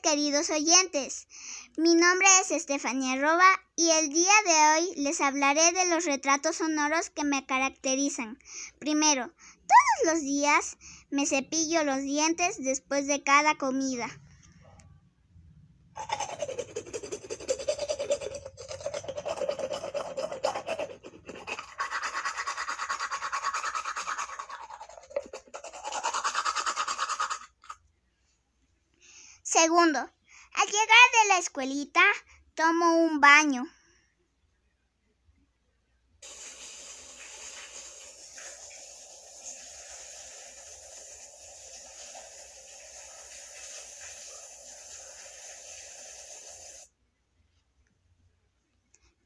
queridos oyentes. Mi nombre es Estefanía Roba y el día de hoy les hablaré de los retratos sonoros que me caracterizan. Primero, todos los días me cepillo los dientes después de cada comida. Segundo, al llegar de la escuelita, tomo un baño.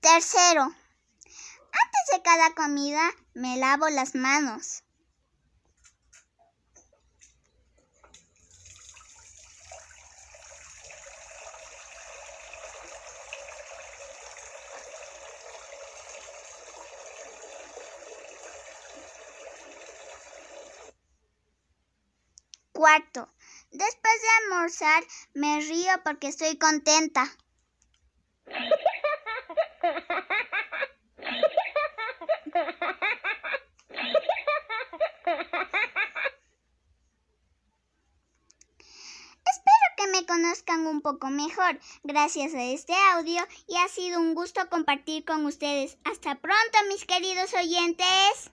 Tercero, antes de cada comida me lavo las manos. Cuarto, después de almorzar me río porque estoy contenta. Espero que me conozcan un poco mejor gracias a este audio y ha sido un gusto compartir con ustedes. Hasta pronto mis queridos oyentes.